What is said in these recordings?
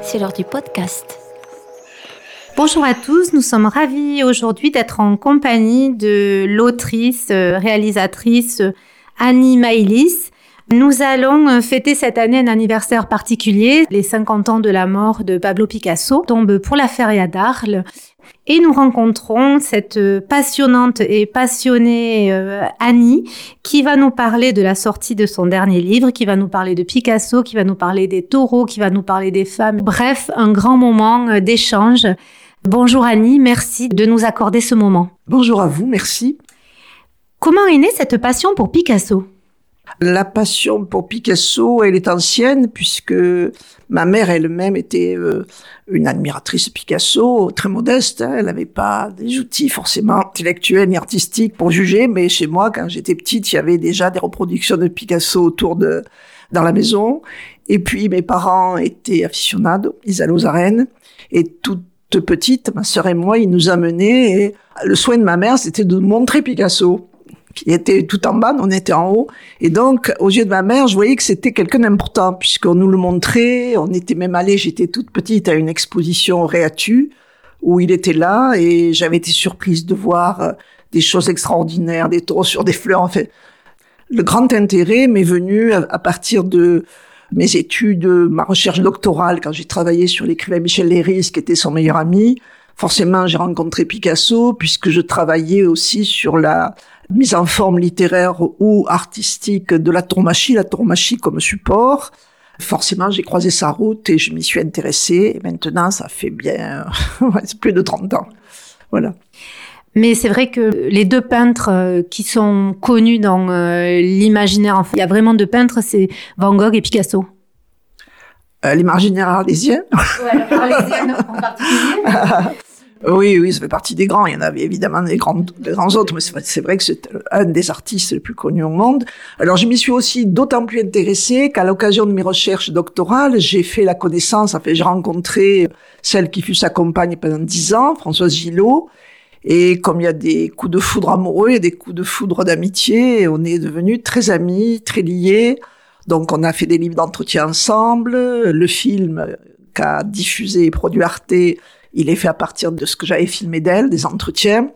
c'est l'heure du podcast. Bonjour à tous, nous sommes ravis aujourd'hui d'être en compagnie de l'autrice, euh, réalisatrice euh, Annie Maïlis. Nous allons euh, fêter cette année un anniversaire particulier. Les 50 ans de la mort de Pablo Picasso tombent pour la feria d'Arles. Et nous rencontrons cette passionnante et passionnée Annie qui va nous parler de la sortie de son dernier livre, qui va nous parler de Picasso, qui va nous parler des taureaux, qui va nous parler des femmes. Bref, un grand moment d'échange. Bonjour Annie, merci de nous accorder ce moment. Bonjour à vous, merci. Comment est née cette passion pour Picasso? La passion pour Picasso, elle est ancienne puisque ma mère elle-même était euh, une admiratrice Picasso, très modeste. Hein. Elle n'avait pas des outils forcément intellectuels ni artistiques pour juger, mais chez moi, quand j'étais petite, il y avait déjà des reproductions de Picasso autour de dans la maison. Et puis mes parents étaient aficionados, ils allaient aux arènes et tout petite, ma sœur et moi, il nous amenait et le soin de ma mère, c'était de montrer Picasso qui était tout en bas, on était en haut. Et donc, aux yeux de ma mère, je voyais que c'était quelqu'un d'important, puisqu'on nous le montrait. On était même allé, j'étais toute petite, à une exposition au Réatu, où il était là, et j'avais été surprise de voir euh, des choses extraordinaires, des taureaux sur des fleurs, en fait. Le grand intérêt m'est venu à partir de mes études, ma recherche doctorale, quand j'ai travaillé sur l'écrivain Michel Léris, qui était son meilleur ami, forcément j'ai rencontré Picasso, puisque je travaillais aussi sur la mise en forme littéraire ou artistique de la tourmachie, la tourmachie comme support. Forcément, j'ai croisé sa route et je m'y suis intéressée. Et maintenant, ça fait bien plus de 30 ans. Voilà. Mais c'est vrai que les deux peintres euh, qui sont connus dans euh, l'imaginaire, il y a vraiment deux peintres, c'est Van Gogh et Picasso. Euh, l'imaginaire arlésien Ouais, en particulier. Oui, oui, ça fait partie des grands. Il y en avait évidemment des grands, des grands autres, mais c'est vrai que c'est un des artistes les plus connus au monde. Alors, je m'y suis aussi d'autant plus intéressée qu'à l'occasion de mes recherches doctorales, j'ai fait la connaissance, j'ai rencontré celle qui fut sa compagne pendant dix ans, Françoise Gillot, et comme il y a des coups de foudre amoureux et des coups de foudre d'amitié, on est devenus très amis, très liés. Donc on a fait des livres d'entretien ensemble. Le film qu'a diffusé et produit Arte, il est fait à partir de ce que j'avais filmé d'elle, des entretiens.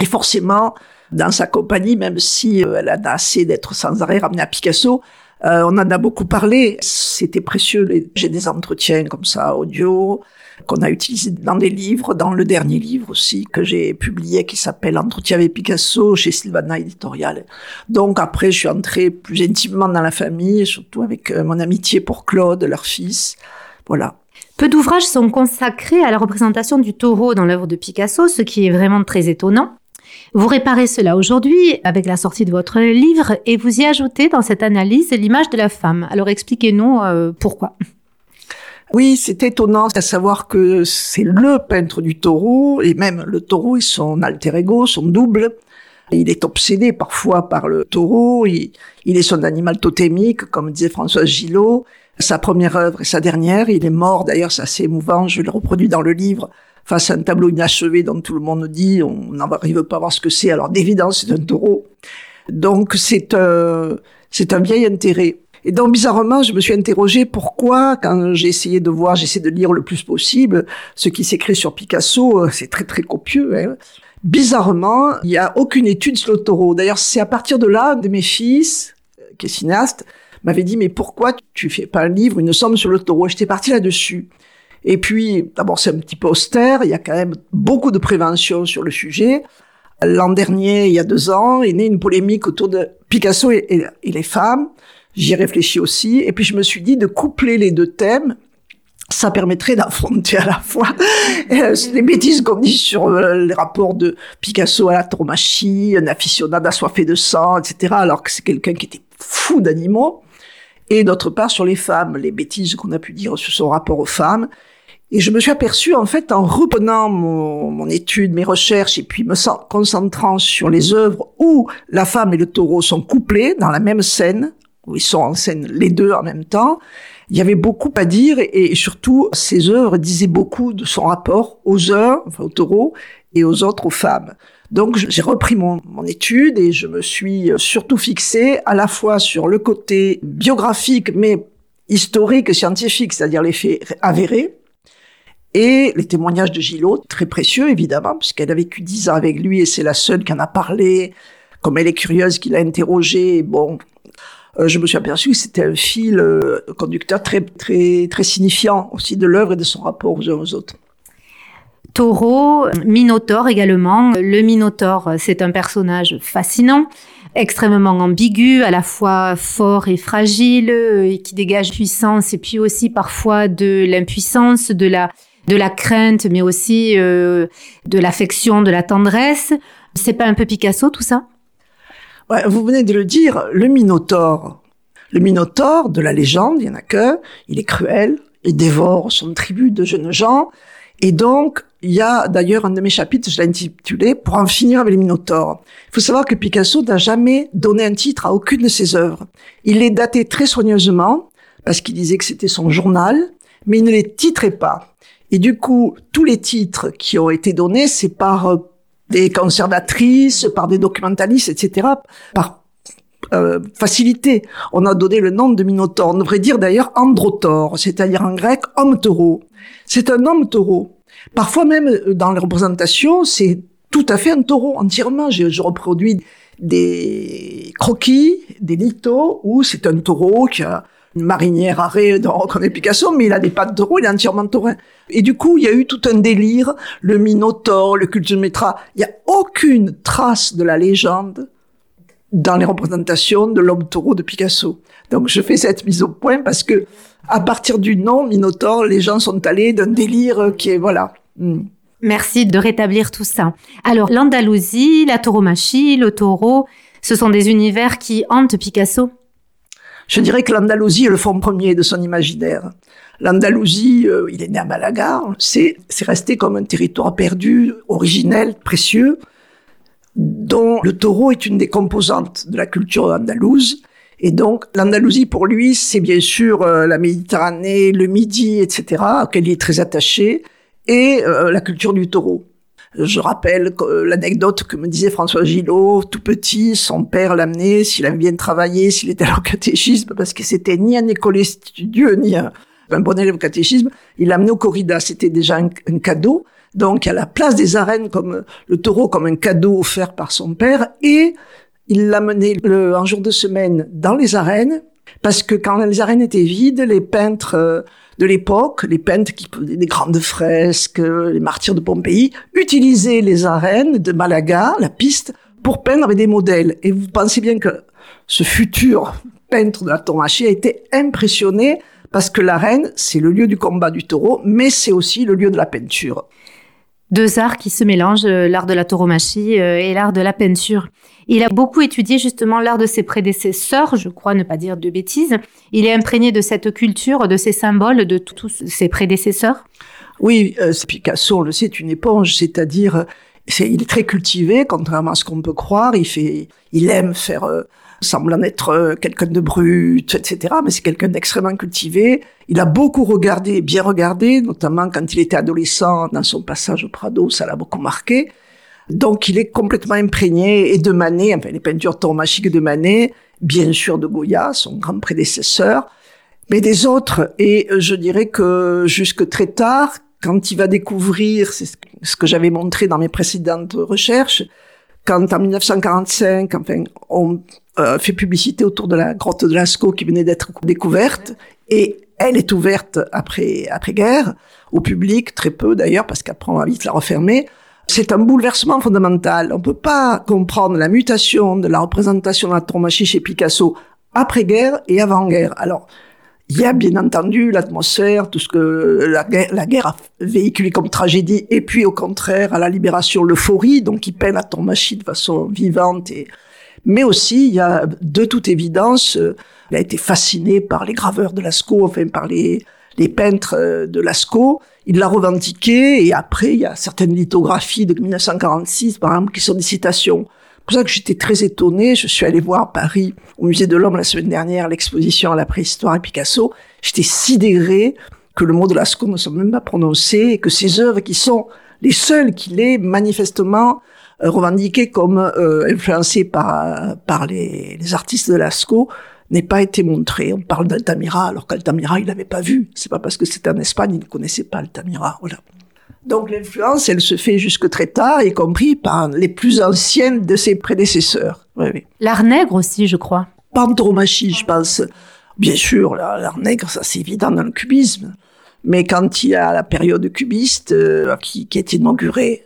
Et forcément, dans sa compagnie, même si euh, elle a assez d'être sans arrêt ramenée à Picasso, euh, on en a beaucoup parlé. C'était précieux. J'ai des entretiens comme ça, audio qu'on a utilisé dans des livres, dans le dernier livre aussi que j'ai publié qui s'appelle Entretien avec Picasso chez Sylvana Editorial. Donc après, je suis entrée plus intimement dans la famille, surtout avec euh, mon amitié pour Claude, leur fils. Voilà. Peu d'ouvrages sont consacrés à la représentation du taureau dans l'œuvre de Picasso, ce qui est vraiment très étonnant. Vous réparez cela aujourd'hui avec la sortie de votre livre et vous y ajoutez dans cette analyse l'image de la femme. Alors expliquez-nous euh, pourquoi. Oui, c'est étonnant à savoir que c'est le peintre du taureau, et même le taureau est son alter ego, son double. Il est obsédé parfois par le taureau, il, est son animal totémique, comme disait François Gillot. Sa première œuvre et sa dernière, il est mort, d'ailleurs c'est assez émouvant, je le reproduis dans le livre, face à un tableau inachevé dont tout le monde dit on n'arrive pas à voir ce que c'est, alors d'évidence c'est un taureau. Donc c'est un, c'est un vieil intérêt. Et donc, bizarrement, je me suis interrogée pourquoi, quand j'ai essayé de voir, j'essaie de lire le plus possible, ce qui s'écrit sur Picasso, euh, c'est très très copieux. Hein. Bizarrement, il n'y a aucune étude sur le taureau. D'ailleurs, c'est à partir de là, de mes fils, euh, qui est cinéaste, m'avait dit, mais pourquoi tu fais pas un livre, une somme sur le taureau? J'étais partie là-dessus. Et puis, d'abord, c'est un petit peu austère. Il y a quand même beaucoup de prévention sur le sujet. L'an dernier, il y a deux ans, est né une polémique autour de Picasso et les femmes. J'y réfléchis aussi. Et puis je me suis dit de coupler les deux thèmes ça permettrait d'affronter à la fois euh, les bêtises qu'on dit sur euh, les rapports de Picasso à la tauromachie, un aficionado assoiffé de sang, etc., alors que c'est quelqu'un qui était fou d'animaux, et d'autre part sur les femmes, les bêtises qu'on a pu dire sur son rapport aux femmes. Et je me suis aperçu, en fait, en reprenant mon, mon étude, mes recherches, et puis me concentrant sur les œuvres où la femme et le taureau sont couplés dans la même scène, où ils sont en scène les deux en même temps. Il y avait beaucoup à dire et, surtout ces œuvres disaient beaucoup de son rapport aux uns, enfin aux taureaux, et aux autres, aux femmes. Donc j'ai repris mon, mon, étude et je me suis surtout fixée à la fois sur le côté biographique, mais historiques, scientifiques, c'est-à-dire les faits avérés, et les témoignages de Gillot, très précieux évidemment, puisqu'elle a vécu dix ans avec lui et c'est la seule qui en a parlé, comme elle est curieuse, qu'il a interrogé. Bon, euh, je me suis aperçu que c'était un fil euh, conducteur très, très, très signifiant aussi de l'œuvre et de son rapport aux uns aux autres. Taureau, Minotaure également. Le Minotaure, c'est un personnage fascinant, extrêmement ambigu, à la fois fort et fragile, et qui dégage puissance et puis aussi parfois de l'impuissance, de la, de la crainte, mais aussi euh, de l'affection, de la tendresse. C'est pas un peu Picasso tout ça? Vous venez de le dire, le Minotaure. Le Minotaure de la légende, il y en a que, il est cruel, il dévore son tribu de jeunes gens, et donc, il y a d'ailleurs un de mes chapitres, je l'ai intitulé Pour en finir avec les Minotaures. Il faut savoir que Picasso n'a jamais donné un titre à aucune de ses œuvres. Il les datait très soigneusement, parce qu'il disait que c'était son journal, mais il ne les titrait pas. Et du coup, tous les titres qui ont été donnés, c'est par euh, des conservatrices, par des documentalistes, etc., par euh, facilité. On a donné le nom de Minotaure. On devrait dire d'ailleurs Androtaure, c'est-à-dire en grec homme taureau. C'est un homme taureau. Parfois même euh, dans les représentations, c'est tout à fait un taureau entièrement. Je, je reproduis des croquis, des lithos où c'est un taureau qui a une marinière arrêt on reconnaît Picasso, mais il a des pattes de taureau, il est entièrement taurin. Et du coup, il y a eu tout un délire, le Minotaure, le culte de. Il n'y a aucune trace de la légende dans les représentations de l'homme taureau de Picasso. Donc je fais cette mise au point parce que à partir du nom Minotaure, les gens sont allés d'un délire qui est voilà. Hmm. Merci de rétablir tout ça. Alors l'Andalousie, la tauromachie, le taureau, ce sont des univers qui hantent Picasso? Je dirais que l'Andalousie est le fond premier de son imaginaire. L'Andalousie, euh, il est né à Malaga, c'est resté comme un territoire perdu, originel, précieux dont le taureau est une des composantes de la culture andalouse. Et donc, l'Andalousie, pour lui, c'est bien sûr euh, la Méditerranée, le Midi, etc., auquel il est très attaché, et euh, la culture du taureau. Je rappelle euh, l'anecdote que me disait François Gillot, tout petit, son père l'amenait, s'il avait bien travaillé, s'il était au catéchisme, parce que c'était ni un écolier studieux, ni un, bon élève au catéchisme, il l'amenait au corrida, c'était déjà un cadeau. Donc, à la place des arènes comme le taureau comme un cadeau offert par son père et il l'a mené le, un jour de semaine dans les arènes parce que quand les arènes étaient vides, les peintres euh, de l'époque, les peintres qui des grandes fresques, les martyrs de Pompéi, utilisaient les arènes de Malaga, la piste, pour peindre avec des modèles. Et vous pensez bien que ce futur peintre de la tauromachie a été impressionné parce que l'arène, c'est le lieu du combat du taureau, mais c'est aussi le lieu de la peinture deux arts qui se mélangent, euh, l'art de la tauromachie euh, et l'art de la peinture. Il a beaucoup étudié justement l'art de ses prédécesseurs, je crois ne pas dire de bêtises. Il est imprégné de cette culture, de ces symboles de tous ses prédécesseurs. Oui, euh, Picasso, on le sait, est une éponge, c'est-à-dire il est très cultivé, contrairement à ce qu'on peut croire. Il fait, il aime faire semblant être euh, quelqu'un de brut, etc. Mais c'est quelqu'un d'extrêmement cultivé. Il a beaucoup regardé, bien regardé, notamment quand il était adolescent, dans son passage au Prado, ça l'a beaucoup marqué. Donc il est complètement imprégné et de Manet, enfin les peintures tauromachiques de Manet, bien sûr de Goya, son grand prédécesseur, mais des autres. Et je dirais que jusque très tard, quand il va découvrir, c'est ce que j'avais montré dans mes précédentes recherches, quand en 1945, enfin, on euh, fait publicité autour de la grotte de Lascaux qui venait d'être découverte, et elle est ouverte après après guerre au public très peu d'ailleurs parce qu'après on va vite la refermer. C'est un bouleversement fondamental. On peut pas comprendre la mutation de la représentation de la chez Picasso après-guerre et avant-guerre. Alors, il y a bien entendu l'atmosphère, tout ce que la guerre, a véhiculé comme tragédie, et puis au contraire, à la libération, l'euphorie, donc il peint la tauromachie de façon vivante. Et... Mais aussi, il y a de toute évidence, il a été fasciné par les graveurs de Lascaux, enfin par les, les peintres euh, de Lascaux. Il l'a revendiqué, et après, il y a certaines lithographies de 1946, par exemple, qui sont des citations pour ça que j'étais très étonnée. Je suis allée voir à Paris, au Musée de l'Homme la semaine dernière, l'exposition à la préhistoire et Picasso. J'étais sidérée que le mot de Lascaux ne soit même pas prononcé et que ces œuvres qui sont les seules qu'il est manifestement euh, revendiquées comme euh, influencées par, par les, les, artistes de Lascaux n'ait pas été montré. On parle d'Altamira, alors qu'Altamira, il n'avait pas vu. C'est pas parce que c'était en Espagne, il ne connaissait pas Altamira. Voilà. Donc l'influence, elle se fait jusque très tard, y compris par les plus anciennes de ses prédécesseurs. Oui, oui. L'art nègre aussi, je crois. Pantromachie, je pense. Bien sûr, l'art nègre, ça c'est évident dans le cubisme. Mais quand il y a la période cubiste euh, qui, qui est inaugurée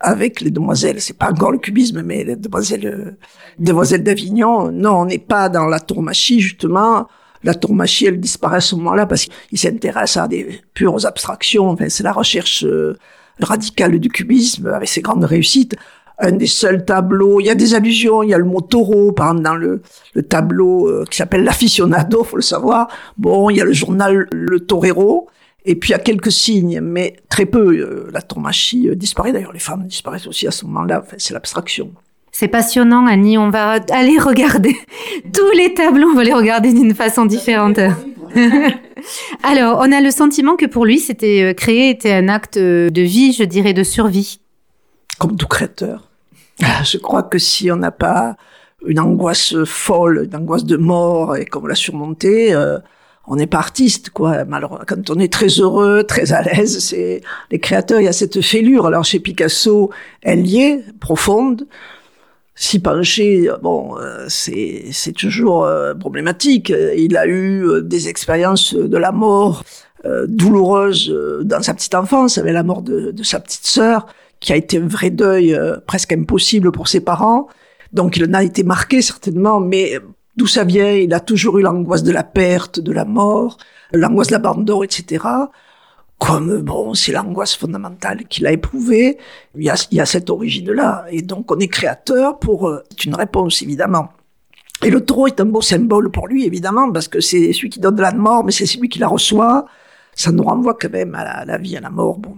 avec les demoiselles, c'est pas encore le cubisme, mais les demoiselles, euh, demoiselles d'Avignon, non, on n'est pas dans la tourmachie, justement. La tourmachie, elle disparaît à ce moment-là parce qu'il s'intéresse à des pures abstractions. Enfin, c'est la recherche euh, radicale du cubisme avec ses grandes réussites. Un des seuls tableaux, il y a des allusions, il y a le mot taureau, par exemple, dans le, le tableau euh, qui s'appelle l'Aficionado, faut le savoir. Bon, il y a le journal Le Torero, et puis il y a quelques signes, mais très peu. Euh, la tourmachie disparaît, d'ailleurs les femmes disparaissent aussi à ce moment-là, enfin, c'est l'abstraction. C'est passionnant, Annie. On va aller regarder tous les tableaux. On va les regarder d'une façon différente. Alors, on a le sentiment que pour lui, c'était euh, créer était un acte de vie, je dirais, de survie. Comme tout créateur. Je crois que si on n'a pas une angoisse folle, une angoisse de mort et qu'on l'a surmontée, euh, on n'est pas artiste, quoi. Alors, quand on est très heureux, très à l'aise, c'est les créateurs, il y a cette fêlure. Alors chez Picasso, elle y est, profonde s'y pencher, bon, euh, c'est c'est toujours euh, problématique. Il a eu euh, des expériences de la mort douloureuses dans sa petite enfance, avec la mort de, de, sa petite sœur, qui a été un vrai deuil presque impossible pour ses parents. Donc il en a été marqué certainement, mais d'où ça vient Il a toujours eu l'angoisse de la perte, de la mort, l'angoisse de l'abandon, etc comme bon, c'est l'angoisse fondamentale qu'il a éprouvée. Il y a, il y a cette origine-là, et donc on est créateur pour euh, une réponse évidemment. Et le taureau est un beau symbole pour lui évidemment parce que c'est celui qui donne la mort, mais c'est celui qui la reçoit. Ça nous renvoie quand même à la, vie, à la mort. Bon,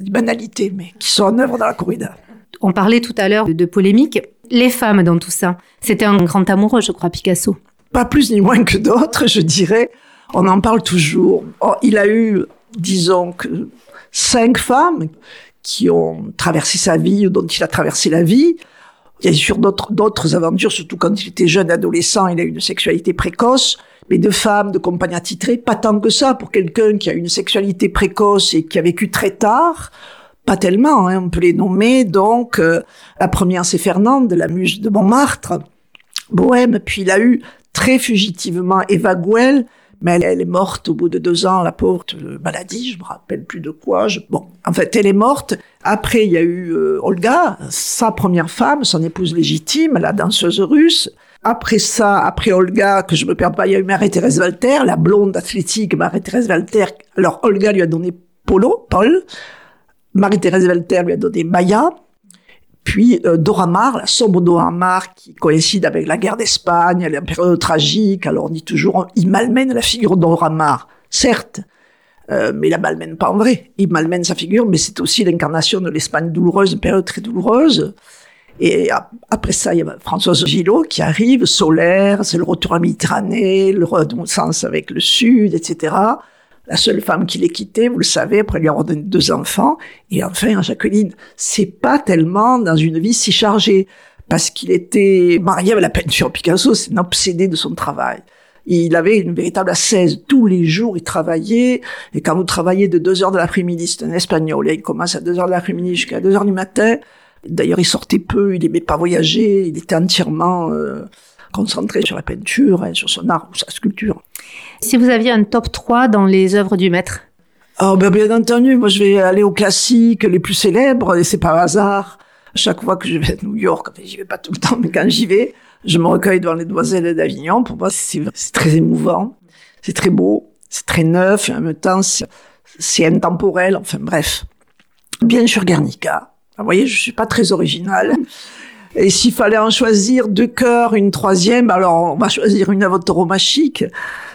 des banalités, mais qui sont en œuvre dans la corrida. On parlait tout à l'heure de polémique. Les femmes dans tout ça, c'était un grand amoureux, je crois, Picasso. Pas plus ni moins que d'autres, je dirais. On en parle toujours. Oh, il a eu disons que cinq femmes qui ont traversé sa vie ou dont il a traversé la vie. Il y a sûr d'autres, d'autres aventures, surtout quand il était jeune adolescent, il a eu une sexualité précoce, mais de femmes, de compagnies attitrées, pas tant que ça pour quelqu'un qui a une sexualité précoce et qui a vécu très tard. Pas tellement, hein, on peut les nommer. Donc, euh, la première, c'est Fernande, la muse de Montmartre, bohème. Puis il a eu très fugitivement Eva Gouel, mais elle, est morte au bout de deux ans, la pauvre, de maladie, je me rappelle plus de quoi. Bon, en fait, elle est morte. Après, il y a eu euh, Olga, sa première femme, son épouse légitime, la danseuse russe. Après ça, après Olga, que je me perds pas, il y a eu Marie-Thérèse Walter, la blonde athlétique Marie-Thérèse Walter. Alors, Olga lui a donné Polo, Paul. Marie-Thérèse Walter lui a donné Maya. Puis euh, Dora Maar, la sombre Dora Maar, qui coïncide avec la guerre d'Espagne, la période tragique. Alors on dit toujours, il malmène la figure Dora Maar, certes, euh, mais il la malmène pas en vrai. Il malmène sa figure, mais c'est aussi l'incarnation de l'Espagne douloureuse, une période très douloureuse. Et après ça, il y a Françoise Gillot qui arrive, solaire, c'est le retour à Méditerranée, le sens avec le Sud, etc la seule femme qu'il ait quittée, vous le savez, après lui avoir donné deux enfants. Et enfin, Jacqueline, c'est pas tellement dans une vie si chargée, parce qu'il était marié avec la peinture Picasso, c'est un obsédé de son travail. Il avait une véritable assaise. Tous les jours, il travaillait. Et quand vous travaillez de 2 heures de l'après-midi, c'est un espagnol, il commence à 2 heures de l'après-midi jusqu'à 2 heures du matin. D'ailleurs, il sortait peu, il aimait pas voyager, il était entièrement euh, concentré sur la peinture, et sur son art ou sa sculpture. Si vous aviez un top 3 dans les œuvres du maître? Oh ben bien entendu, moi je vais aller aux classiques les plus célèbres et c'est par hasard. Chaque fois que je vais à New York, enfin j'y vais pas tout le temps, mais quand j'y vais, je me recueille devant les demoiselles d'Avignon. Pour moi, c'est très émouvant, c'est très beau, c'est très neuf et en même temps c'est intemporel. Enfin bref, bien sûr Guernica. Vous voyez, je suis pas très originale. Et s'il fallait en choisir deux cœurs, une troisième, alors on va choisir une œuvre tauromachique.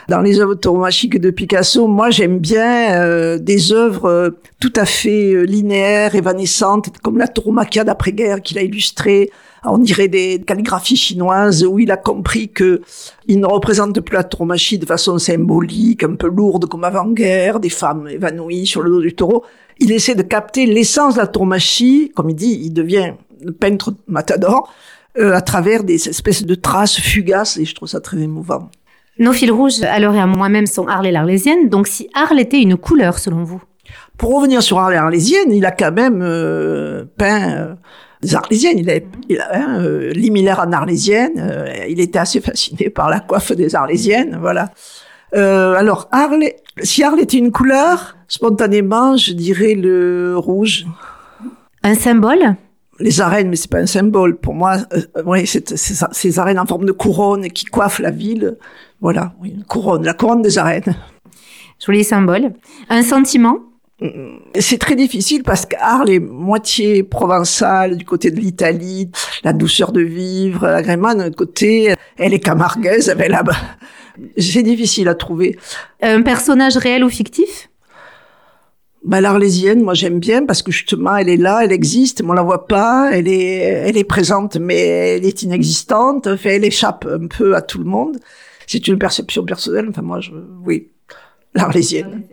Dans les œuvres tauromachiques de Picasso, moi j'aime bien euh, des œuvres euh, tout à fait euh, linéaires, évanescentes, comme la tauromachia d'après-guerre qu'il a illustrée. On dirait des calligraphies chinoises où il a compris que il ne représente plus la tauromachie de façon symbolique, un peu lourde comme avant-guerre, des femmes évanouies sur le dos du taureau. Il essaie de capter l'essence de la tauromachie, comme il dit, il devient peintre matador, euh, à travers des espèces de traces fugaces, et je trouve ça très émouvant. Nos fils rouges, à l'heure et à moi-même, sont Arles et l'Arlésienne. Donc, si Arles était une couleur, selon vous? Pour revenir sur Arles et l'Arlésienne, il a quand même euh, peint euh, des Arlésiennes. Il a, il a hein, euh, Limilaire en Arlésienne. euh, il était assez fasciné par la coiffe des Arlésiennes, voilà. Euh, alors, Arles, si Arles était une couleur, spontanément, je dirais le rouge. Un symbole? Les arènes, mais c'est pas un symbole. Pour moi, euh, oui, c'est ces arènes en forme de couronne qui coiffent la ville. Voilà, oui, une couronne, la couronne des arènes. Joli symbole. Un sentiment? Et C'est très difficile parce qu'Arles est moitié provençale du côté de l'Italie, la douceur de vivre, l'agrément d'un côté, elle est camarguaise, elle est là-bas. C'est difficile à trouver. Un personnage réel ou fictif? Bah, l'Arlésienne, moi j'aime bien parce que justement elle est là, elle existe, mais on la voit pas, elle est, elle est présente, mais elle est inexistante, enfin, elle échappe un peu à tout le monde. C'est une perception personnelle, enfin moi je, oui, l'Arlésienne.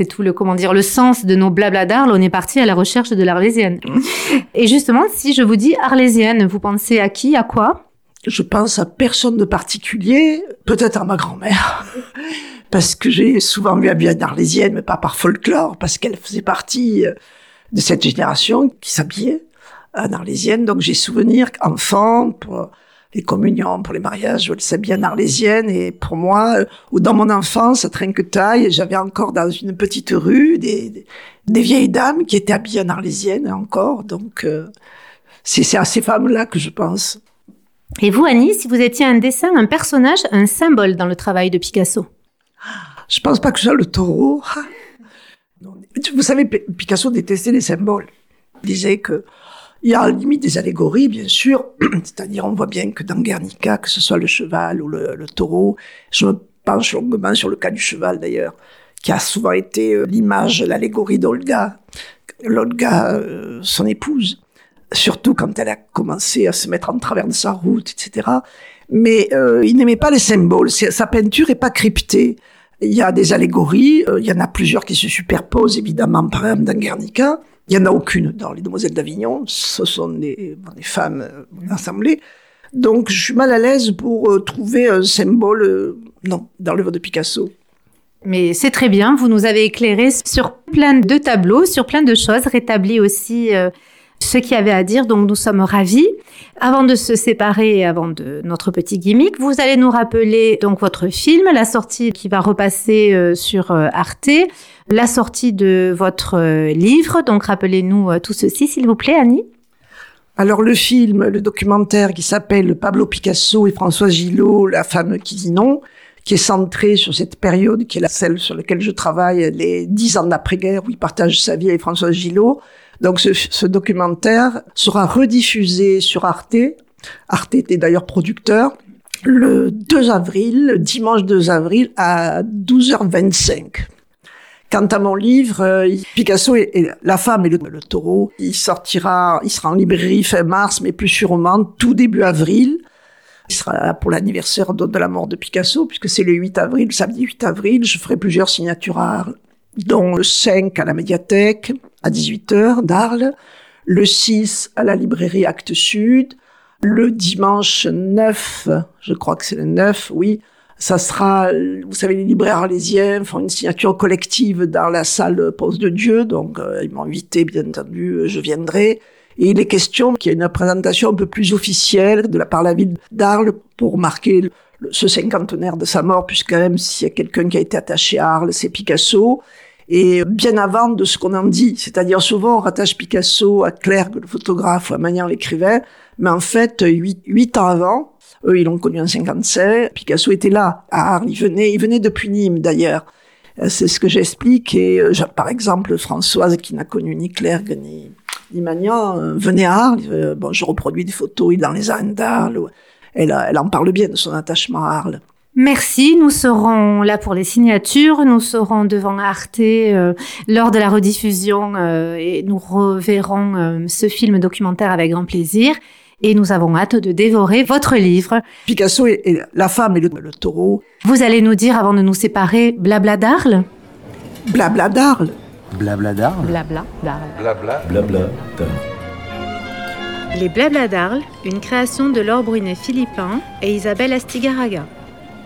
C'est tout le, comment dire, le sens de nos blabla d'Arles. On est parti à la recherche de l'Arlésienne. Et justement, si je vous dis Arlésienne, vous pensez à qui, à quoi? Je pense à personne de particulier, peut-être à ma grand-mère. Parce que j'ai souvent vu habiller une arlésienne, mais pas par folklore, parce qu'elle faisait partie euh, de cette génération qui s'habillait en arlésienne. Donc j'ai souvenir qu'enfant, pour les communions, pour les mariages, elle s'habillait en arlésienne. Et pour moi, euh, ou dans mon enfance, à Trinquetaille, j'avais encore dans une petite rue des, vieilles dames qui étaient habillées en arlésienne encore. Donc euh, c'est à ces femmes-là que je pense. Et vous, Annie, si vous étiez un dessin, un personnage, un symbole dans le travail de Picasso? Je pense pas que ce soit le taureau. Vous savez, Picasso détestait les symboles. Il disait que il y a à la limite des allégories, bien sûr. C'est-à-dire, on voit bien que dans Guernica, que ce soit le cheval ou le, taureau, je me penche longuement sur le cas du cheval d'ailleurs, qui a souvent été euh, l'image, l'allégorie d'Olga, l'Olga, euh, son épouse. Surtout quand elle a commencé à se mettre en travers de sa route, etc. Mais euh, il n'aimait pas les symboles. Sa peinture est pas cryptée. Il y a des allégories, euh, il y en a plusieurs qui se superposent, évidemment, par exemple dans Guernica. Il y en a aucune dans Les Demoiselles d'Avignon. Ce sont des, femmes euh, assemblées. Donc, je suis mal à l'aise pour euh, trouver un symbole, euh, non, dans l'œuvre de Picasso. Mais c'est très bien, vous nous avez éclairé sur plein de tableaux, sur plein de choses, rétabli aussi ce qu'il y avait à dire, donc nous sommes ravis. Avant de se séparer, avant de notre petit gimmick, vous allez nous rappeler donc votre film, la sortie qui va repasser euh, sur euh, Arte, la sortie de votre euh, livre, donc rappelez-nous tout ceci s'il vous plaît Annie. Alors le film, le documentaire qui s'appelle Pablo Picasso et Françoise Gillot, la femme qui dit non, qui est centré sur cette période qui est la celle sur laquelle je travaille, les dix ans d'après-guerre où il partage sa vie avec Françoise Gillot. Donc ce, ce documentaire sera rediffusé sur Arte. Arte était d'ailleurs producteur le 2 avril, le dimanche 2 avril à 12h25. Quant à mon livre, euh, Picasso et, la femme et le, taureau, il sortira, il sera en librairie fin mars, mais plus sûrement tout début avril. Il sera là pour l'anniversaire de, la mort de Picasso, puisque c'est le 8 avril, samedi 8 avril. Je ferai plusieurs signatures à dont le 5 à la médiathèque, à 18h d'Arles, le 6 à la librairie Actes Sud, le dimanche 9, je crois que c'est le 9, oui, ça sera, vous savez, les libraires arlésiens font une signature collective dans la salle Pose de Dieu, donc euh, ils m'ont invité, bien entendu, je viendrai. Et il est question qu'il y ait une présentation un peu plus officielle de la par la ville d'Arles pour marquer ce cinquantenaire de sa mort, puisque quand même, s'il y a quelqu'un qui a été attaché à Arles, c'est Picasso. Et bien avant de ce qu'on en dit, c'est-à-dire souvent on rattache Picasso à Clergue, le photographe, ou à Magnan, l'écrivain, mais en fait, huit, huit ans avant, eux, ils l'ont connu en 55. Picasso était là, à Arles. Il venait, il venait depuis Nîmes, d'ailleurs. Euh, C'est ce que j'explique. Et euh, par exemple, Françoise, qui n'a connu ni Clergue ni, ni Magnan, euh, venait à Arles. Bon, je reproduis des photos, il est dans les arènes d'Arles. Elle, en parle bien de son attachement à Arles. Merci, nous serons là pour les signatures, nous serons devant Arte euh, lors de la rediffusion euh, et nous reverrons euh, ce film documentaire avec grand plaisir et nous avons hâte de dévorer votre livre. Picasso et, et la femme et le, le taureau, Vous allez nous dire avant de nous séparer blabla d'Arles? Blabla d'Arles. Blabla d'Arles. Blabla d'Arles. Blabla. Blabla d'Arles. Les Blabla d'Arles, une création de Laure Brunet-Philippin et Isabelle Astigaraga.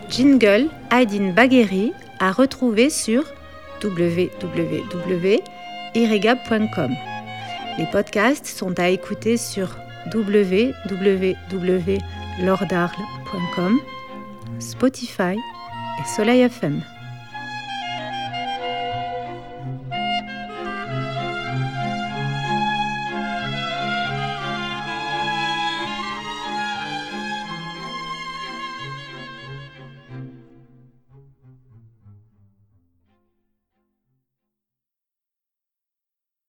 Jingle Aydin Bagheri à retrouver sur www.irregab.com. Les podcasts sont à écouter sur www.lordarles.com, Spotify et Soleil FM.